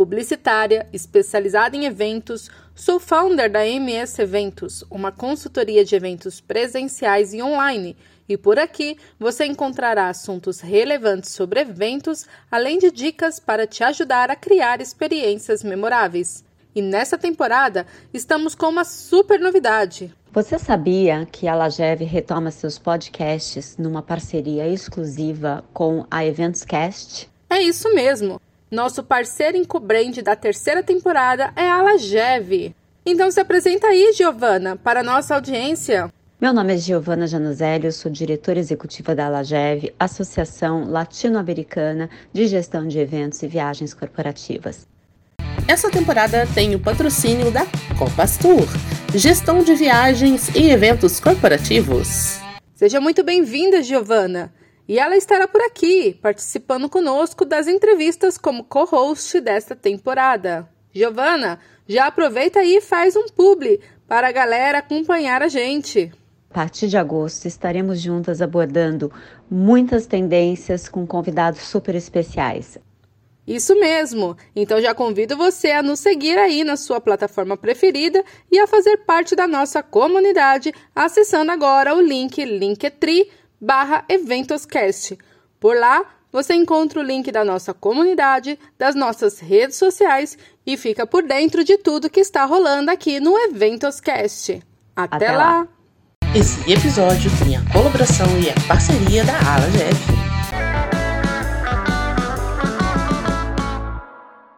publicitária, especializada em eventos, sou founder da MS Eventos, uma consultoria de eventos presenciais e online. E por aqui você encontrará assuntos relevantes sobre eventos, além de dicas para te ajudar a criar experiências memoráveis. E nessa temporada estamos com uma super novidade. Você sabia que a Lagev retoma seus podcasts numa parceria exclusiva com a Eventscast? É isso mesmo. Nosso parceiro encobrente da terceira temporada é a Lagev. Então se apresenta aí, Giovana, para a nossa audiência. Meu nome é Giovana Januzelli, eu sou diretora executiva da Alagev, Associação Latino-Americana de Gestão de Eventos e Viagens Corporativas. Essa temporada tem o patrocínio da Compass Tour, gestão de viagens e eventos corporativos. Seja muito bem-vinda, Giovana. E ela estará por aqui, participando conosco das entrevistas como co-host desta temporada. Giovana, já aproveita aí e faz um publi para a galera acompanhar a gente. A partir de agosto estaremos juntas abordando muitas tendências com convidados super especiais. Isso mesmo! Então já convido você a nos seguir aí na sua plataforma preferida e a fazer parte da nossa comunidade acessando agora o link Linktree barra Eventoscast. Por lá, você encontra o link da nossa comunidade, das nossas redes sociais e fica por dentro de tudo que está rolando aqui no Eventoscast. Até, Até lá. lá! Esse episódio tem a colaboração e a parceria da Ala Jeff.